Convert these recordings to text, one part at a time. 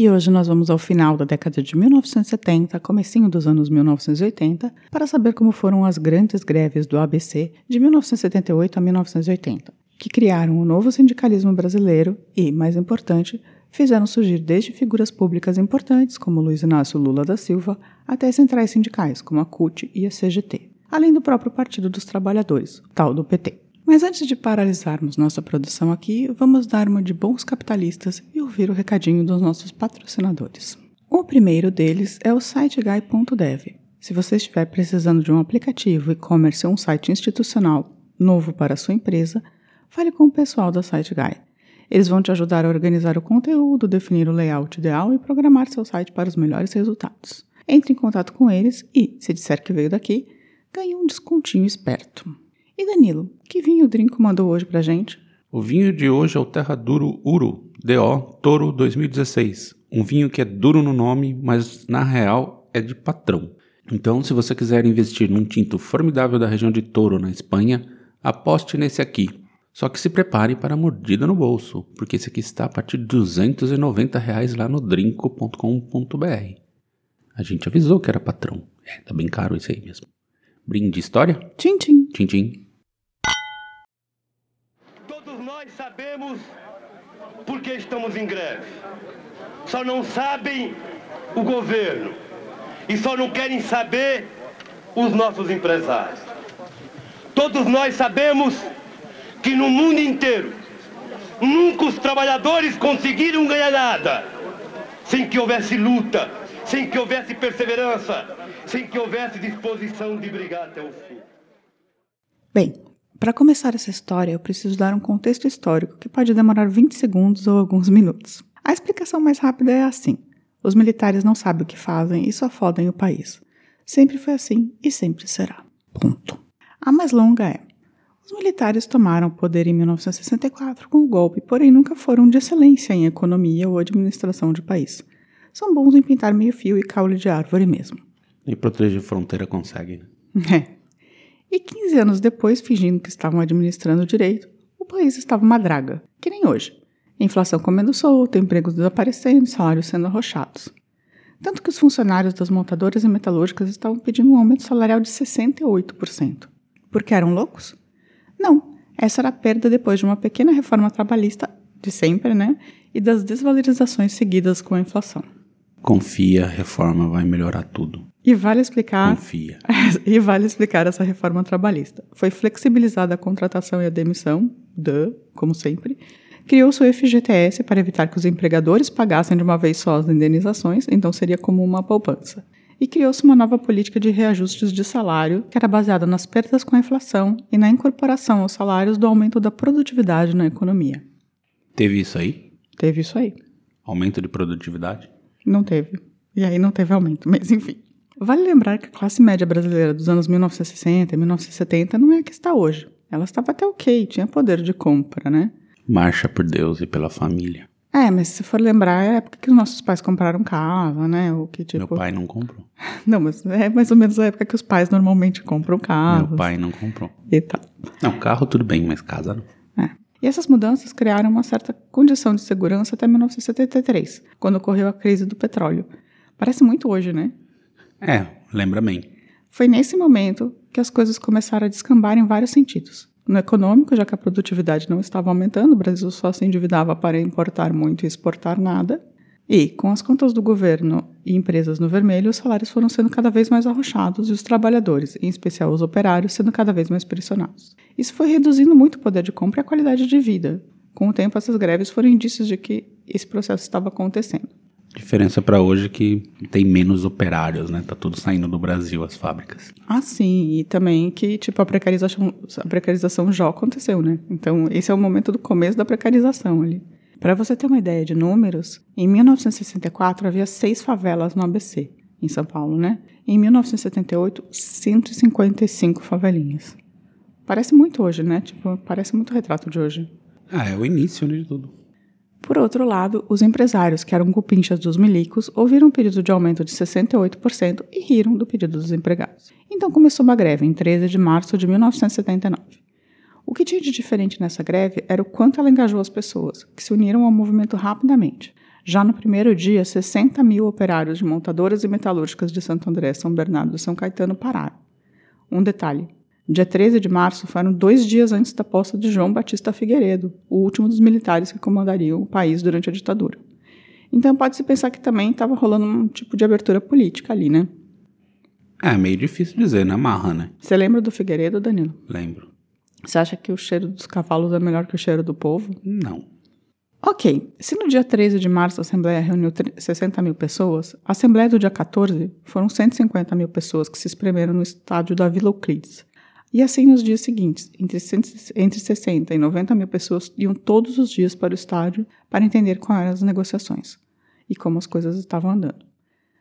E hoje nós vamos ao final da década de 1970, comecinho dos anos 1980, para saber como foram as grandes greves do ABC de 1978 a 1980, que criaram o novo sindicalismo brasileiro e, mais importante, fizeram surgir desde figuras públicas importantes como Luiz Inácio Lula da Silva até centrais sindicais como a CUT e a CGT, além do próprio Partido dos Trabalhadores, tal do PT. Mas antes de paralisarmos nossa produção aqui, vamos dar uma de bons capitalistas e ouvir o recadinho dos nossos patrocinadores. O primeiro deles é o SiteGuy.dev. Se você estiver precisando de um aplicativo, e-commerce ou um site institucional novo para a sua empresa, fale com o pessoal da SiteGuy. Eles vão te ajudar a organizar o conteúdo, definir o layout ideal e programar seu site para os melhores resultados. Entre em contato com eles e, se disser que veio daqui, ganhe um descontinho esperto. E Danilo, que vinho o Drinco mandou hoje pra gente? O vinho de hoje é o Terra Duro Uro, DO Toro 2016. Um vinho que é duro no nome, mas na real é de patrão. Então, se você quiser investir num tinto formidável da região de Toro, na Espanha, aposte nesse aqui. Só que se prepare para a mordida no bolso, porque esse aqui está a partir de 290 reais lá no drinco.com.br. A gente avisou que era patrão. É, tá bem caro isso aí mesmo. Brinde história? Tchim, tchim. Tchim, tchim. Todos nós sabemos por que estamos em greve. Só não sabem o governo. E só não querem saber os nossos empresários. Todos nós sabemos que no mundo inteiro nunca os trabalhadores conseguiram ganhar nada sem que houvesse luta, sem que houvesse perseverança, sem que houvesse disposição de brigar até o fim. Bem, para começar essa história, eu preciso dar um contexto histórico que pode demorar 20 segundos ou alguns minutos. A explicação mais rápida é assim: os militares não sabem o que fazem e só fodem o país. Sempre foi assim e sempre será. Ponto. A mais longa é: os militares tomaram o poder em 1964 com o golpe, porém nunca foram de excelência em economia ou administração de país. São bons em pintar meio fio e caule de árvore mesmo. E proteger fronteira consegue, né? É. E 15 anos depois, fingindo que estavam administrando direito, o país estava uma draga, que nem hoje. Inflação comendo solta, empregos desaparecendo, salários sendo arrochados. Tanto que os funcionários das montadoras e metalúrgicas estavam pedindo um aumento salarial de 68%. Porque eram loucos? Não, essa era a perda depois de uma pequena reforma trabalhista, de sempre, né? E das desvalorizações seguidas com a inflação. Confia, a reforma vai melhorar tudo. E vale explicar. Confia. e vale explicar essa reforma trabalhista. Foi flexibilizada a contratação e a demissão, de, como sempre. Criou-se o FGTS para evitar que os empregadores pagassem de uma vez só as indenizações, então seria como uma poupança. E criou-se uma nova política de reajustes de salário, que era baseada nas perdas com a inflação e na incorporação aos salários do aumento da produtividade na economia. Teve isso aí? Teve isso aí. Aumento de produtividade? Não teve. E aí não teve aumento, mas enfim. Vale lembrar que a classe média brasileira dos anos 1960 e 1970 não é a que está hoje. Ela estava até ok, tinha poder de compra, né? Marcha por Deus e pela família. É, mas se for lembrar, é a época que os nossos pais compraram casa, né? Ou que, tipo... Meu pai não comprou. Não, mas é mais ou menos a época que os pais normalmente compram casa. Meu pai não comprou. E tal. Não, carro tudo bem, mas casa não. É. E essas mudanças criaram uma certa condição de segurança até 1973, quando ocorreu a crise do petróleo. Parece muito hoje, né? É, lembra bem. Foi nesse momento que as coisas começaram a descambar em vários sentidos. No econômico, já que a produtividade não estava aumentando, o Brasil só se endividava para importar muito e exportar nada. E, com as contas do governo e empresas no vermelho, os salários foram sendo cada vez mais arrochados e os trabalhadores, em especial os operários, sendo cada vez mais pressionados. Isso foi reduzindo muito o poder de compra e a qualidade de vida. Com o tempo, essas greves foram indícios de que esse processo estava acontecendo. Diferença para hoje é que tem menos operários, né? Tá tudo saindo do Brasil, as fábricas. Ah, sim. E também que, tipo, a precarização, a precarização já aconteceu, né? Então, esse é o momento do começo da precarização ali. Para você ter uma ideia de números, em 1964 havia seis favelas no ABC. em São Paulo, né? Em 1978, 155 favelinhas. Parece muito hoje, né? Tipo, parece muito retrato de hoje. Ah, é o início né, de tudo. Por outro lado, os empresários, que eram cupinchas dos milicos, ouviram o pedido de aumento de 68% e riram do pedido dos empregados. Então começou uma greve em 13 de março de 1979. O que tinha de diferente nessa greve era o quanto ela engajou as pessoas, que se uniram ao movimento rapidamente. Já no primeiro dia, 60 mil operários de montadoras e metalúrgicas de Santo André, São Bernardo e São Caetano pararam. Um detalhe: Dia 13 de março foram dois dias antes da posse de João Batista Figueiredo, o último dos militares que comandariam o país durante a ditadura. Então pode-se pensar que também estava rolando um tipo de abertura política ali, né? É meio difícil dizer, né? Marra, né? Você lembra do Figueiredo, Danilo? Lembro. Você acha que o cheiro dos cavalos é melhor que o cheiro do povo? Não. Ok, se no dia 13 de março a Assembleia reuniu 60 mil pessoas, a Assembleia do dia 14 foram 150 mil pessoas que se espremeram no estádio da Vila Euclides. E assim nos dias seguintes, entre, entre 60 e 90 mil pessoas iam todos os dias para o estádio para entender quais eram as negociações e como as coisas estavam andando.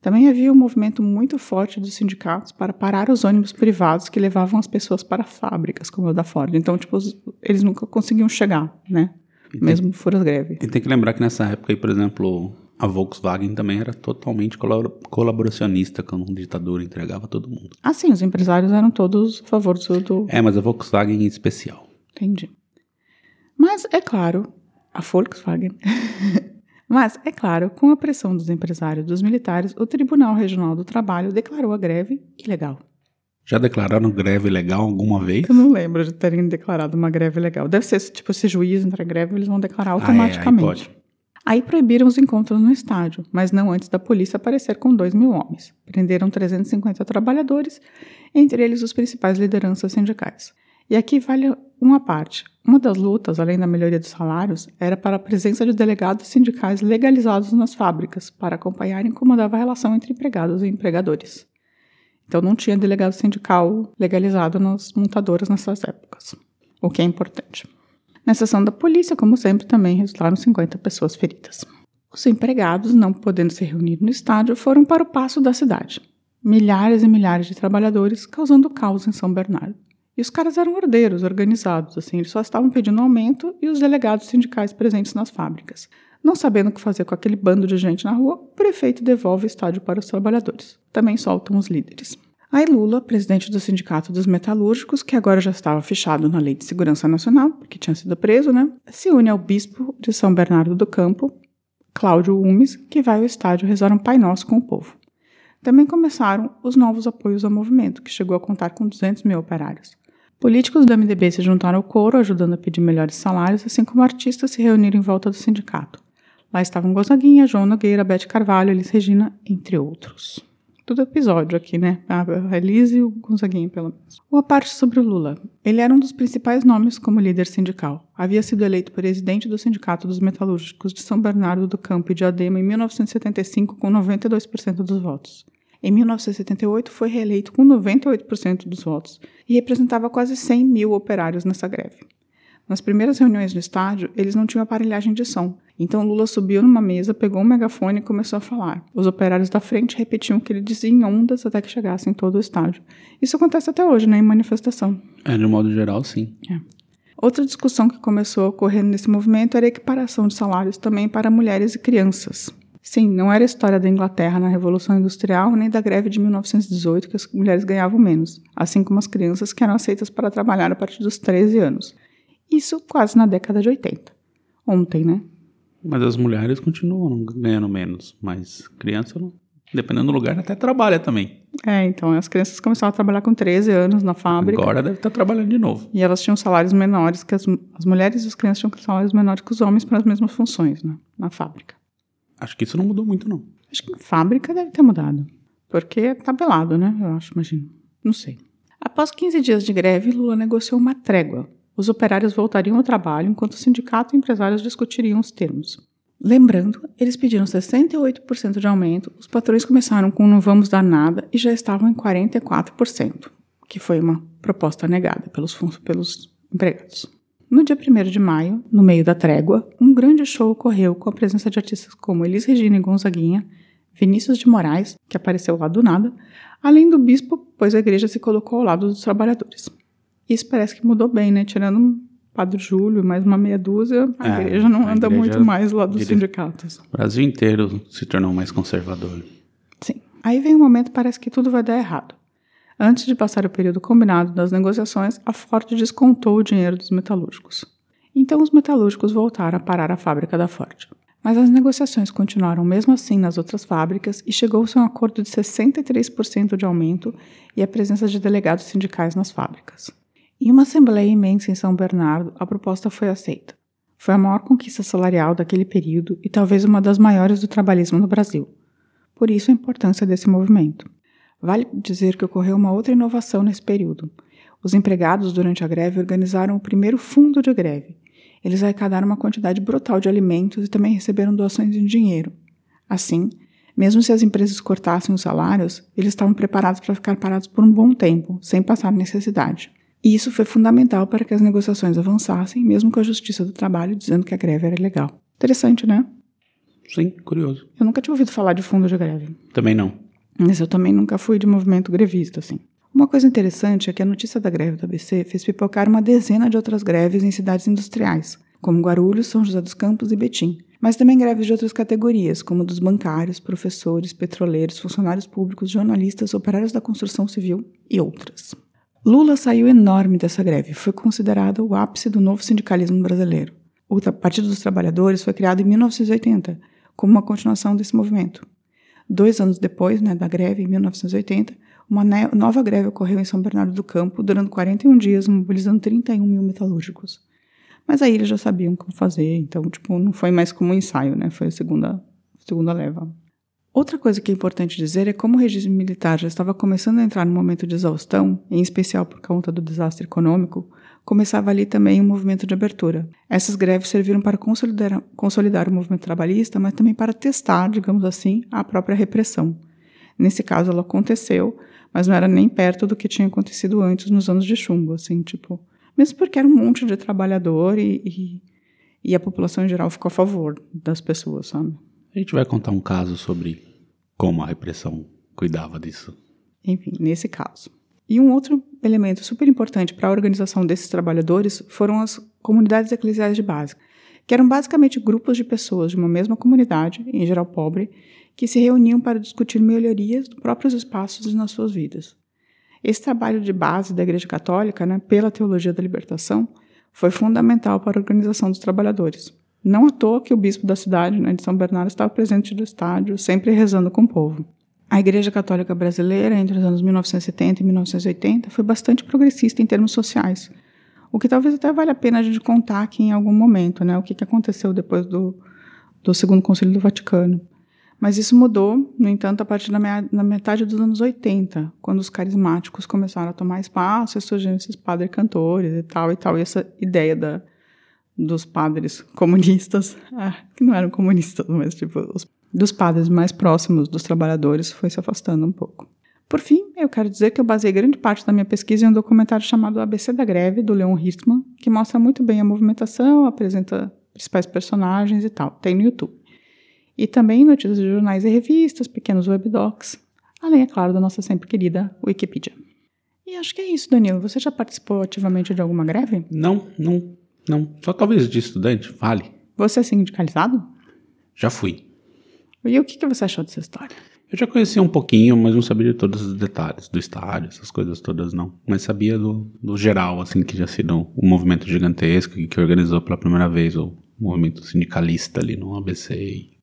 Também havia um movimento muito forte dos sindicatos para parar os ônibus privados que levavam as pessoas para fábricas, como o da Ford. Então, tipo, eles nunca conseguiam chegar, né? E Mesmo tem, fora greve. E tem que lembrar que nessa época, aí, por exemplo, a Volkswagen também era totalmente colaboracionista quando um ditador entregava todo mundo. Ah, sim, os empresários eram todos a favor do. É, mas a Volkswagen em especial. Entendi. Mas, é claro, a Volkswagen. mas, é claro, com a pressão dos empresários e dos militares, o Tribunal Regional do Trabalho declarou a greve ilegal. Já declararam greve legal alguma vez? Eu não lembro de terem declarado uma greve legal. Deve ser, tipo, se juiz entrar em greve, eles vão declarar automaticamente. Ah, é, aí pode. Aí proibiram os encontros no estádio, mas não antes da polícia aparecer com dois mil homens. Prenderam 350 trabalhadores, entre eles os principais lideranças sindicais. E aqui vale uma parte. Uma das lutas, além da melhoria dos salários, era para a presença de delegados sindicais legalizados nas fábricas, para acompanharem como andava a relação entre empregados e empregadores. Então não tinha delegado sindical legalizado nas montadoras nessas épocas, o que é importante. Na sessão da polícia, como sempre, também resultaram 50 pessoas feridas. Os empregados, não podendo se reunir no estádio, foram para o passo da cidade. Milhares e milhares de trabalhadores causando caos em São Bernardo. E os caras eram ordeiros, organizados, assim, eles só estavam pedindo aumento e os delegados sindicais presentes nas fábricas. Não sabendo o que fazer com aquele bando de gente na rua, o prefeito devolve o estádio para os trabalhadores. Também soltam os líderes. Aí Lula, presidente do Sindicato dos Metalúrgicos, que agora já estava fechado na Lei de Segurança Nacional, porque tinha sido preso, né? Se une ao bispo de São Bernardo do Campo, Cláudio Umes, que vai ao estádio rezar um Pai Nosso com o povo. Também começaram os novos apoios ao movimento, que chegou a contar com 200 mil operários. Políticos do MDB se juntaram ao coro, ajudando a pedir melhores salários, assim como artistas se reuniram em volta do sindicato. Lá estavam Gonzaguinha, João Nogueira, Bete Carvalho, Elis Regina, entre outros todo episódio aqui, né? A Elise e o Gonzaguinha, pelo menos. Uma parte sobre o Lula. Ele era um dos principais nomes como líder sindical. Havia sido eleito presidente do Sindicato dos Metalúrgicos de São Bernardo do Campo e de Adema em 1975 com 92% dos votos. Em 1978, foi reeleito com 98% dos votos e representava quase 100 mil operários nessa greve. Nas primeiras reuniões no estádio, eles não tinham aparelhagem de som. Então Lula subiu numa mesa, pegou um megafone e começou a falar. Os operários da frente repetiam o que ele dizia em ondas até que chegassem em todo o estádio. Isso acontece até hoje, né, em manifestação. É, de modo geral, sim. É. Outra discussão que começou a ocorrer nesse movimento era a equiparação de salários também para mulheres e crianças. Sim, não era a história da Inglaterra na Revolução Industrial nem da greve de 1918 que as mulheres ganhavam menos, assim como as crianças que eram aceitas para trabalhar a partir dos 13 anos. Isso quase na década de 80. Ontem, né? Mas as mulheres continuam ganhando menos, mas criança não. Dependendo do lugar, até trabalha também. É, então as crianças começaram a trabalhar com 13 anos na fábrica. Agora deve estar trabalhando de novo. E elas tinham salários menores que as, as mulheres e as crianças tinham salários menores que os homens para as mesmas funções, né? Na fábrica. Acho que isso não mudou muito, não. Acho que em fábrica deve ter mudado. Porque é tabelado, né? Eu acho, imagino. Não sei. Após 15 dias de greve, Lula negociou uma trégua os operários voltariam ao trabalho enquanto o sindicato e empresários discutiriam os termos. Lembrando, eles pediram 68% de aumento, os patrões começaram com não vamos dar nada e já estavam em 44%, que foi uma proposta negada pelos, pelos empregados. No dia 1 de maio, no meio da trégua, um grande show ocorreu com a presença de artistas como Elis Regina e Gonzaguinha, Vinícius de Moraes, que apareceu lá do nada, além do bispo, pois a igreja se colocou ao lado dos trabalhadores. Isso parece que mudou bem, né? Tirando um Padre Júlio, mais uma meia dúzia, a É, igreja não a anda igreja muito mais lá dos sindicatos. O Brasil inteiro se tornou mais conservador. Sim. Aí vem um momento parece que tudo vai dar errado. Antes de passar o período combinado das negociações, a Ford descontou o dinheiro dos metalúrgicos. Então os metalúrgicos voltaram a parar a fábrica da Ford. Mas as negociações continuaram mesmo assim nas outras fábricas e chegou-se a um acordo de 63% de aumento e a presença de delegados sindicais nas fábricas. Em uma assembleia imensa em São Bernardo, a proposta foi aceita. Foi a maior conquista salarial daquele período e talvez uma das maiores do trabalhismo no Brasil. Por isso a importância desse movimento. Vale dizer que ocorreu uma outra inovação nesse período. Os empregados, durante a greve, organizaram o primeiro fundo de greve. Eles arrecadaram uma quantidade brutal de alimentos e também receberam doações em dinheiro. Assim, mesmo se as empresas cortassem os salários, eles estavam preparados para ficar parados por um bom tempo, sem passar necessidade. E isso foi fundamental para que as negociações avançassem, mesmo com a Justiça do Trabalho dizendo que a greve era ilegal. Interessante, né? Sim, curioso. Eu nunca tinha ouvido falar de fundo de greve. Também não. Mas eu também nunca fui de movimento grevista, assim. Uma coisa interessante é que a notícia da greve do ABC fez pipocar uma dezena de outras greves em cidades industriais, como Guarulhos, São José dos Campos e Betim. Mas também greves de outras categorias, como dos bancários, professores, petroleiros, funcionários públicos, jornalistas, operários da construção civil e outras. Lula saiu enorme dessa greve, foi considerado o ápice do novo sindicalismo brasileiro. O Partido dos Trabalhadores foi criado em 1980, como uma continuação desse movimento. Dois anos depois né, da greve, em 1980, uma nova greve ocorreu em São Bernardo do Campo, durando 41 dias, mobilizando 31 mil metalúrgicos. Mas aí eles já sabiam como fazer, então, tipo, não foi mais como um ensaio, né? Foi a segunda, segunda leva. Outra coisa que é importante dizer é como o regime militar já estava começando a entrar num momento de exaustão, em especial por conta do desastre econômico, começava ali também um movimento de abertura. Essas greves serviram para consolidar, consolidar o movimento trabalhista, mas também para testar, digamos assim, a própria repressão. Nesse caso, ela aconteceu, mas não era nem perto do que tinha acontecido antes nos anos de chumbo, assim, tipo... Mesmo porque era um monte de trabalhador e, e, e a população em geral ficou a favor das pessoas, sabe? A gente vai contar um caso sobre como a repressão cuidava disso. Enfim, nesse caso. E um outro elemento super importante para a organização desses trabalhadores foram as comunidades eclesiais de base, que eram basicamente grupos de pessoas de uma mesma comunidade, em geral pobre, que se reuniam para discutir melhorias dos próprios espaços e nas suas vidas. Esse trabalho de base da Igreja Católica, né, pela teologia da libertação, foi fundamental para a organização dos trabalhadores. Não à toa que o bispo da cidade, né, de São Bernardo, estava presente no estádio, sempre rezando com o povo. A Igreja Católica Brasileira, entre os anos 1970 e 1980, foi bastante progressista em termos sociais, o que talvez até valha a pena a gente contar aqui em algum momento, né, o que que aconteceu depois do, do Segundo Concílio do Vaticano. Mas isso mudou, no entanto, a partir da, da metade dos anos 80, quando os carismáticos começaram a tomar espaço e surgiram esses padres cantores e tal e tal, e essa ideia da, dos padres comunistas, ah, que não eram comunistas, mas tipo, os, dos padres mais próximos dos trabalhadores foi se afastando um pouco. Por fim, eu quero dizer que eu baseei grande parte da minha pesquisa em um documentário chamado ABC da Greve, do Leon Hirtman, que mostra muito bem a movimentação, apresenta principais personagens e tal. Tem no YouTube. E também notícias de jornais e revistas, pequenos webdocs, além, é claro, da nossa sempre querida Wikipedia. E acho que é isso, Danilo. Você já participou ativamente de alguma greve? Não, não, não. Só talvez de estudante, vale. Você é sindicalizado? Já fui. E o que, que você achou dessa história? Eu já conhecia um pouquinho, mas não sabia de todos os detalhes do estádio, essas coisas todas não. Mas sabia do, do geral, assim, que já sido um movimento gigantesco que, que organizou pela primeira vez o movimento sindicalista ali no ABC e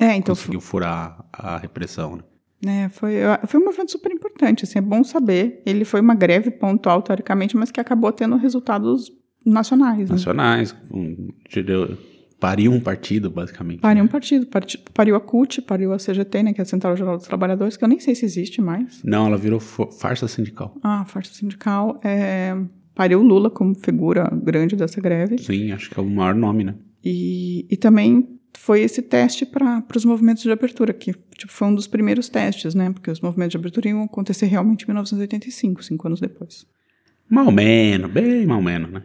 É, então conseguiu furar a repressão, né? É, foi, foi um movimento super importante, assim, é bom saber. Ele foi uma greve pontual, teoricamente, mas que acabou tendo resultados nacionais. Né? Nacionais, um, tirou- pariu um partido, basicamente. Pariu um né? partido, parti- pariu a CUT, pariu a CGT, né, que é a Central Geral dos Trabalhadores, que eu nem sei se existe mais. Não, ela virou farsa sindical. Ah, Força Sindical. É, pariu o Lula como figura grande dessa greve. Sim, acho que é o maior nome, né? E, e também foi esse teste para os movimentos de abertura, que tipo, foi um dos primeiros testes, né? Porque os movimentos de abertura iam acontecer realmente em 1985, cinco anos depois. Mal menos, bem mal menos, né?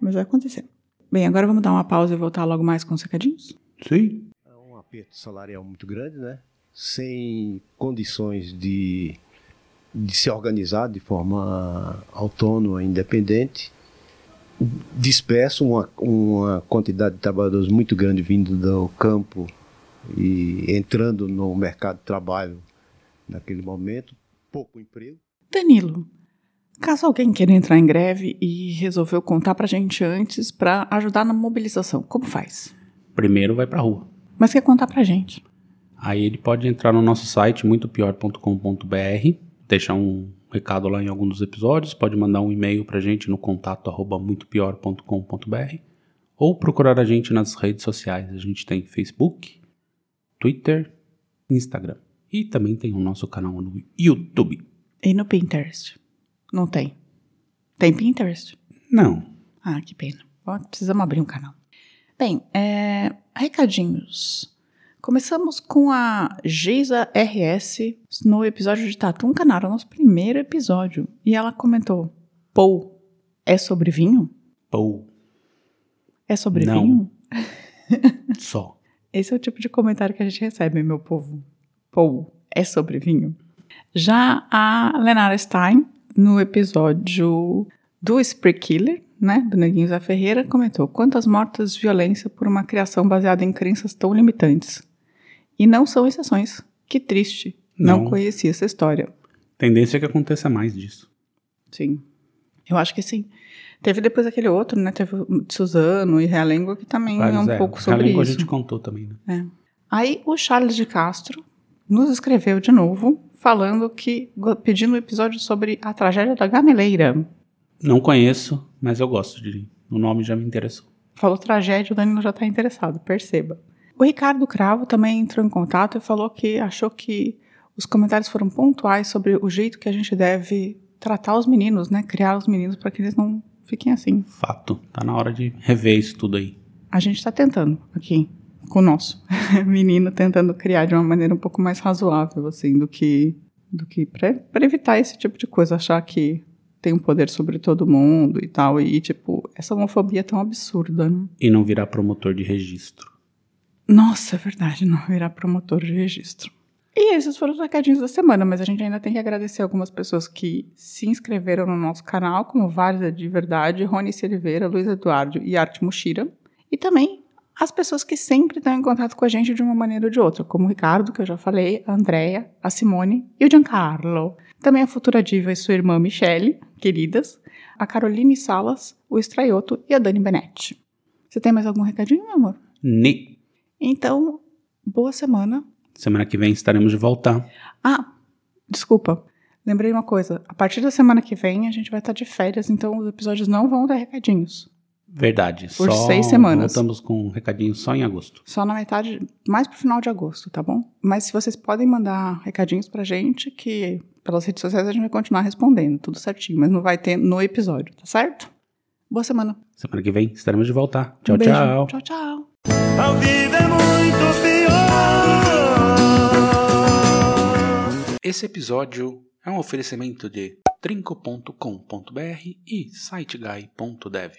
Mas vai acontecer. Bem, agora vamos dar uma pausa e voltar logo mais com os recadinhos? Sim. É um aperto salarial muito grande, né? sem condições de, de se organizar de forma autônoma, independente, disperso uma, uma quantidade de trabalhadores muito grande vindo do campo e entrando no mercado de trabalho naquele momento, pouco emprego. Danilo, caso alguém queira entrar em greve e resolveu contar pra gente antes pra ajudar na mobilização, como faz? Primeiro vai pra rua. Mas quer contar pra gente? Aí ele pode entrar no nosso site muitopior.com.br, deixar um recado lá em algum dos episódios, pode mandar um e-mail pra gente no contato arroba muitopior.com.br ou procurar a gente nas redes sociais. A gente tem Facebook, Twitter, Instagram e também tem o nosso canal no YouTube. E no Pinterest? Não tem. Tem Pinterest? Não. Ah, que pena. Ó, Precisamos abrir um canal. Bem, é, recadinhos. Começamos com a Geisa RS no episódio de Tatum Canaro, nosso primeiro episódio. E ela comentou: Pou, é sobre vinho? Pou. É sobre Não. vinho? Só. Esse é o tipo de comentário que a gente recebe, meu povo. Pou, é sobre vinho? Já a Lenara Stein, no episódio do Spree Killer, né, do Neguinho Zé Ferreira, comentou: Quantas mortes, violência por uma criação baseada em crenças tão limitantes. E não são exceções. Que triste. Não, Não. conhecia essa história. Tendência é que aconteça mais disso. Sim. Eu acho que sim. Teve depois aquele outro, né? Teve Suzano e Realengo, que também é um Vários, pouco sobre Realengo isso. a gente contou também, né? É. Aí o Charles de Castro nos escreveu de novo, falando que, pedindo um episódio sobre a tragédia da Gameleira. Não conheço, mas eu gosto de. O nome já me interessou. Falou tragédia, o Danilo já está interessado, perceba. O Ricardo Cravo também entrou em contato e falou que achou que os comentários foram pontuais sobre o jeito que a gente deve tratar os meninos, né? Criar os meninos para que eles não fiquem assim. Fato. Tá na hora de rever isso tudo aí. A gente está tentando aqui, com o nosso menino, tentando criar de uma maneira um pouco mais razoável, assim, do que, do que para evitar esse tipo de coisa, achar que tem um poder sobre todo mundo e tal, e tipo, essa homofobia é tão absurda, né? E não virar promotor de registro. Nossa, é verdade, não virar promotor de registro. E esses foram os recadinhos da semana, mas a gente ainda tem que agradecer algumas pessoas que se inscreveram no nosso canal, como Várzea de Verdade, Rony Silveira, Luiz Eduardo e Arte Mushira. E também as pessoas que sempre estão em contato com a gente de uma maneira ou de outra, como o Ricardo, que eu já falei, a Andrea, a Simone e o Giancarlo. Também a Futura Diva e sua irmã Michele, queridas, a Caroline Salas, o Estraioto e a Dani Benetti. Você tem mais algum recadinho, meu amor? Ne. Então, boa semana. Semana que vem estaremos de volta. Ah, desculpa. Lembrei uma coisa. A partir da semana que vem a gente vai estar de férias, então os episódios não vão dar recadinhos. Verdade. Por só seis semanas. Voltamos com um recadinho só em agosto. Só na metade, mais pro final de agosto, tá bom? Mas se vocês podem mandar recadinhos pra gente, que pelas redes sociais a gente vai continuar respondendo, tudo certinho, mas não vai ter no episódio, tá certo? Boa semana. Semana que vem estaremos de volta. Tchau, Um tchau. Tchau, tchau. Ao vivo é muito pior. Esse episódio é um oferecimento de trinco.com.br e siteguy.dev.